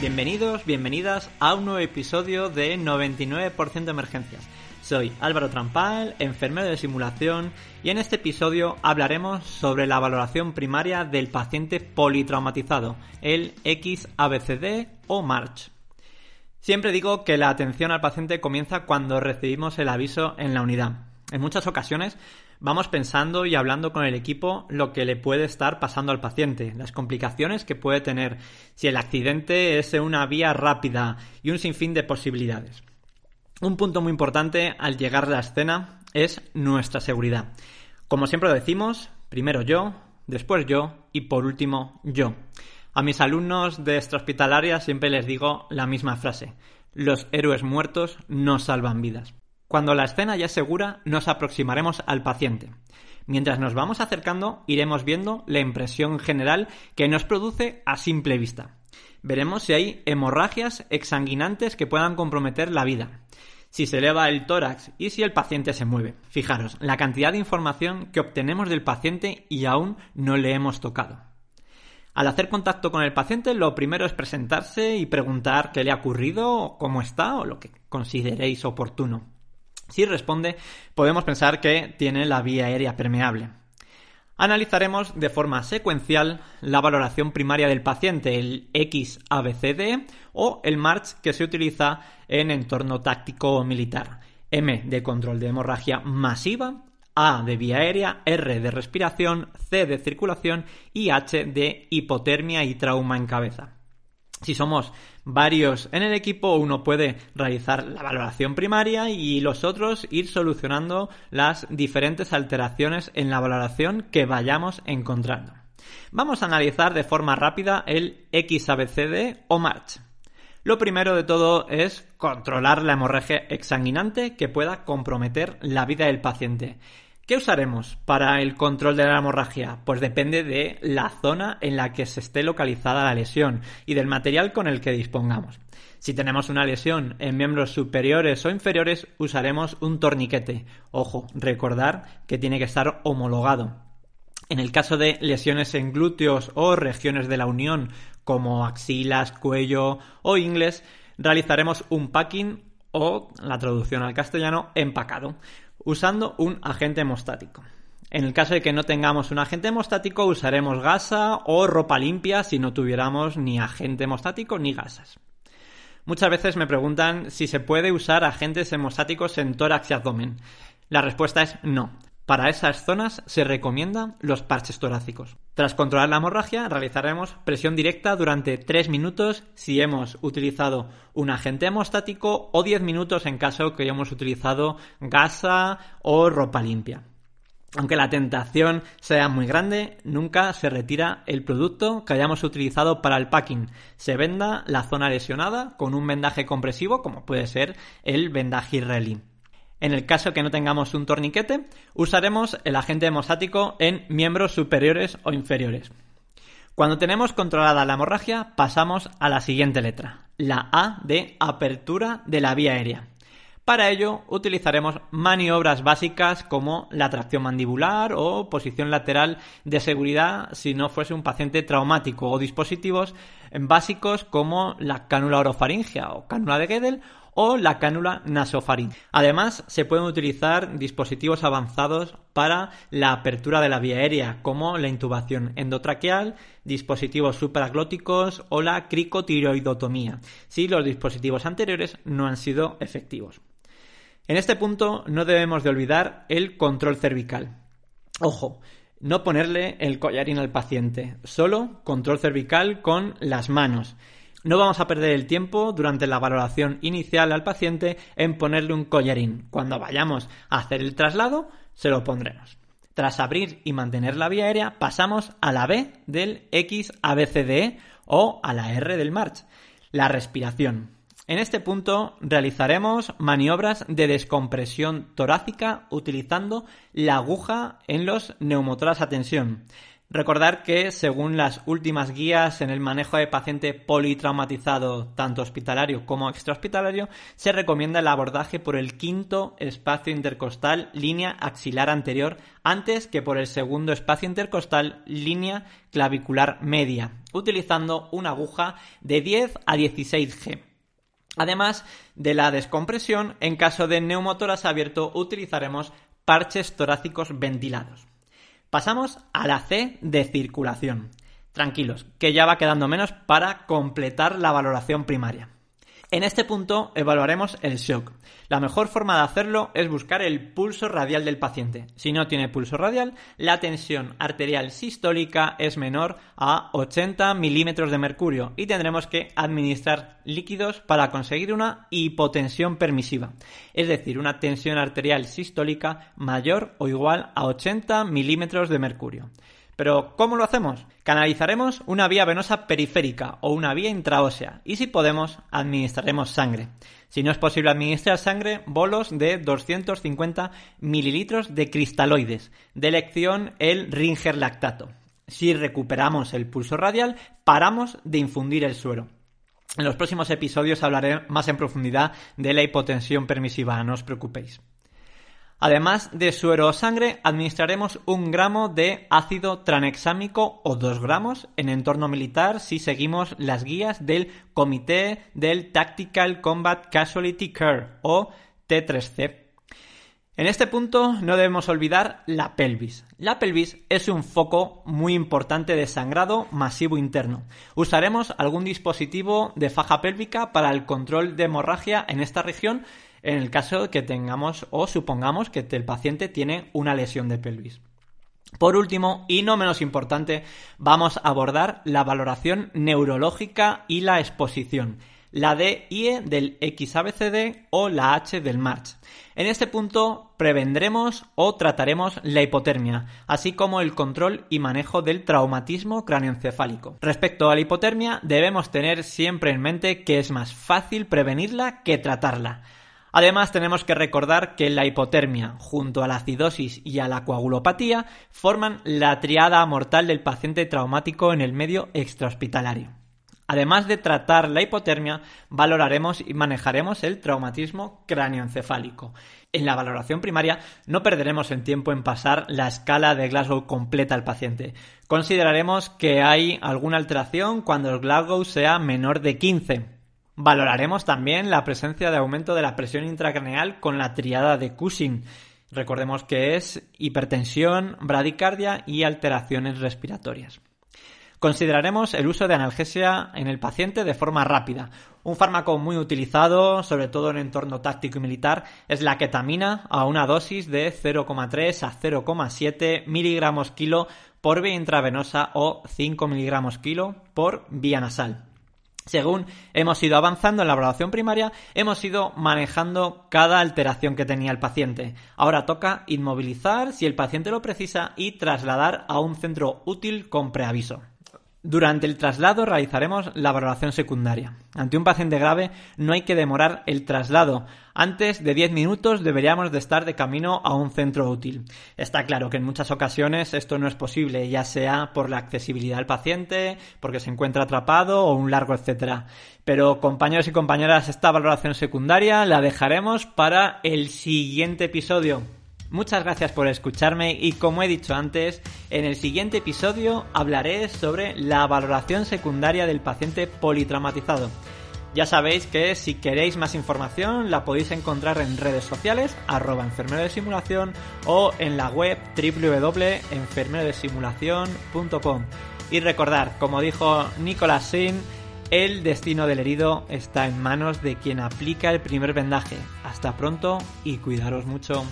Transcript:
Bienvenidos, bienvenidas a un nuevo episodio de 99% Emergencias. Soy Álvaro Trampal, enfermero de simulación, y en este episodio hablaremos sobre la valoración primaria del paciente politraumatizado, el XABCD o MARCH. Siempre digo que la atención al paciente comienza cuando recibimos el aviso en la unidad. En muchas ocasiones vamos pensando y hablando con el equipo lo que le puede estar pasando al paciente, las complicaciones que puede tener, si el accidente es una vía rápida y un sinfín de posibilidades. Un punto muy importante al llegar a la escena es nuestra seguridad. Como siempre decimos, primero yo, después yo y por último yo. A mis alumnos de extrahospitalaria siempre les digo la misma frase. Los héroes muertos no salvan vidas. Cuando la escena ya es segura, nos aproximaremos al paciente. Mientras nos vamos acercando, iremos viendo la impresión general que nos produce a simple vista. Veremos si hay hemorragias exsanguinantes que puedan comprometer la vida, si se eleva el tórax y si el paciente se mueve. Fijaros, la cantidad de información que obtenemos del paciente y aún no le hemos tocado. Al hacer contacto con el paciente, lo primero es presentarse y preguntar qué le ha ocurrido, cómo está o lo que consideréis oportuno. Si responde, podemos pensar que tiene la vía aérea permeable. Analizaremos de forma secuencial la valoración primaria del paciente, el XABCD o el MARCH que se utiliza en entorno táctico militar. M de control de hemorragia masiva, A de vía aérea, R de respiración, C de circulación y H de hipotermia y trauma en cabeza. Si somos varios en el equipo, uno puede realizar la valoración primaria y los otros ir solucionando las diferentes alteraciones en la valoración que vayamos encontrando. Vamos a analizar de forma rápida el XABCD o MARCH. Lo primero de todo es controlar la hemorragia exsanguinante que pueda comprometer la vida del paciente. ¿Qué usaremos para el control de la hemorragia? Pues depende de la zona en la que se esté localizada la lesión y del material con el que dispongamos. Si tenemos una lesión en miembros superiores o inferiores, usaremos un torniquete. Ojo, recordar que tiene que estar homologado. En el caso de lesiones en glúteos o regiones de la unión, como axilas, cuello o ingles, realizaremos un packing o, la traducción al castellano, empacado usando un agente hemostático. En el caso de que no tengamos un agente hemostático, usaremos gasa o ropa limpia si no tuviéramos ni agente hemostático ni gasas. Muchas veces me preguntan si se puede usar agentes hemostáticos en tórax y abdomen. La respuesta es no. Para esas zonas se recomiendan los parches torácicos. Tras controlar la hemorragia, realizaremos presión directa durante 3 minutos si hemos utilizado un agente hemostático o 10 minutos en caso que hayamos utilizado gasa o ropa limpia. Aunque la tentación sea muy grande, nunca se retira el producto que hayamos utilizado para el packing. Se venda la zona lesionada con un vendaje compresivo, como puede ser el vendaje israelí. En el caso que no tengamos un torniquete, usaremos el agente hemostático en miembros superiores o inferiores. Cuando tenemos controlada la hemorragia, pasamos a la siguiente letra, la A de apertura de la vía aérea. Para ello utilizaremos maniobras básicas como la tracción mandibular o posición lateral de seguridad si no fuese un paciente traumático o dispositivos básicos como la cánula orofaringia o cánula de Gödel o la cánula nasofaríngea. Además, se pueden utilizar dispositivos avanzados para la apertura de la vía aérea, como la intubación endotraqueal, dispositivos supraglóticos o la cricotiroidotomía, si los dispositivos anteriores no han sido efectivos. En este punto no debemos de olvidar el control cervical. Ojo, no ponerle el collarín al paciente, solo control cervical con las manos. No vamos a perder el tiempo durante la valoración inicial al paciente en ponerle un collarín. Cuando vayamos a hacer el traslado, se lo pondremos. Tras abrir y mantener la vía aérea, pasamos a la B del XABCDE o a la R del March, la respiración. En este punto realizaremos maniobras de descompresión torácica utilizando la aguja en los neumotoras a tensión. Recordar que, según las últimas guías en el manejo de paciente politraumatizado, tanto hospitalario como extrahospitalario, se recomienda el abordaje por el quinto espacio intercostal, línea axilar anterior, antes que por el segundo espacio intercostal, línea clavicular media, utilizando una aguja de 10 a 16 G. Además de la descompresión, en caso de neumotoras abierto utilizaremos parches torácicos ventilados. Pasamos a la C de circulación. Tranquilos, que ya va quedando menos para completar la valoración primaria. En este punto evaluaremos el shock. La mejor forma de hacerlo es buscar el pulso radial del paciente. Si no tiene pulso radial, la tensión arterial sistólica es menor a 80 milímetros de mercurio y tendremos que administrar líquidos para conseguir una hipotensión permisiva, es decir, una tensión arterial sistólica mayor o igual a 80 milímetros de mercurio. Pero, ¿cómo lo hacemos? Canalizaremos una vía venosa periférica o una vía intraósea y si podemos, administraremos sangre. Si no es posible administrar sangre, bolos de 250 mililitros de cristaloides, de elección el Ringer lactato. Si recuperamos el pulso radial, paramos de infundir el suero. En los próximos episodios hablaré más en profundidad de la hipotensión permisiva, no os preocupéis. Además de suero o sangre, administraremos un gramo de ácido tranexámico o dos gramos en entorno militar si seguimos las guías del Comité del Tactical Combat Casualty Care o T3C. En este punto no debemos olvidar la pelvis. La pelvis es un foco muy importante de sangrado masivo interno. Usaremos algún dispositivo de faja pélvica para el control de hemorragia en esta región en el caso que tengamos o supongamos que el paciente tiene una lesión de pelvis. Por último, y no menos importante, vamos a abordar la valoración neurológica y la exposición, la DIE del XABCD o la H del MARCH. En este punto prevendremos o trataremos la hipotermia, así como el control y manejo del traumatismo cráneoencefálico. Respecto a la hipotermia, debemos tener siempre en mente que es más fácil prevenirla que tratarla. Además, tenemos que recordar que la hipotermia, junto a la acidosis y a la coagulopatía, forman la triada mortal del paciente traumático en el medio extrahospitalario. Además de tratar la hipotermia, valoraremos y manejaremos el traumatismo cráneoencefálico. En la valoración primaria no perderemos el tiempo en pasar la escala de Glasgow completa al paciente. Consideraremos que hay alguna alteración cuando el Glasgow sea menor de 15, Valoraremos también la presencia de aumento de la presión intracraneal con la triada de Cushing. Recordemos que es hipertensión, bradicardia y alteraciones respiratorias. Consideraremos el uso de analgesia en el paciente de forma rápida. Un fármaco muy utilizado, sobre todo en entorno táctico y militar, es la ketamina a una dosis de 0,3 a 0,7 miligramos kilo por vía intravenosa o 5 miligramos kilo por vía nasal. Según hemos ido avanzando en la evaluación primaria, hemos ido manejando cada alteración que tenía el paciente. Ahora toca inmovilizar si el paciente lo precisa y trasladar a un centro útil con preaviso. Durante el traslado realizaremos la valoración secundaria. Ante un paciente grave no hay que demorar el traslado. Antes de 10 minutos deberíamos de estar de camino a un centro útil. Está claro que en muchas ocasiones esto no es posible, ya sea por la accesibilidad del paciente, porque se encuentra atrapado o un largo etcétera. Pero compañeros y compañeras, esta valoración secundaria la dejaremos para el siguiente episodio. Muchas gracias por escucharme y como he dicho antes, en el siguiente episodio hablaré sobre la valoración secundaria del paciente politraumatizado. Ya sabéis que si queréis más información la podéis encontrar en redes sociales, arroba de simulación o en la web www.enfermerodesimulación.com. Y recordar, como dijo Nicolas Sin, el destino del herido está en manos de quien aplica el primer vendaje. Hasta pronto y cuidaros mucho.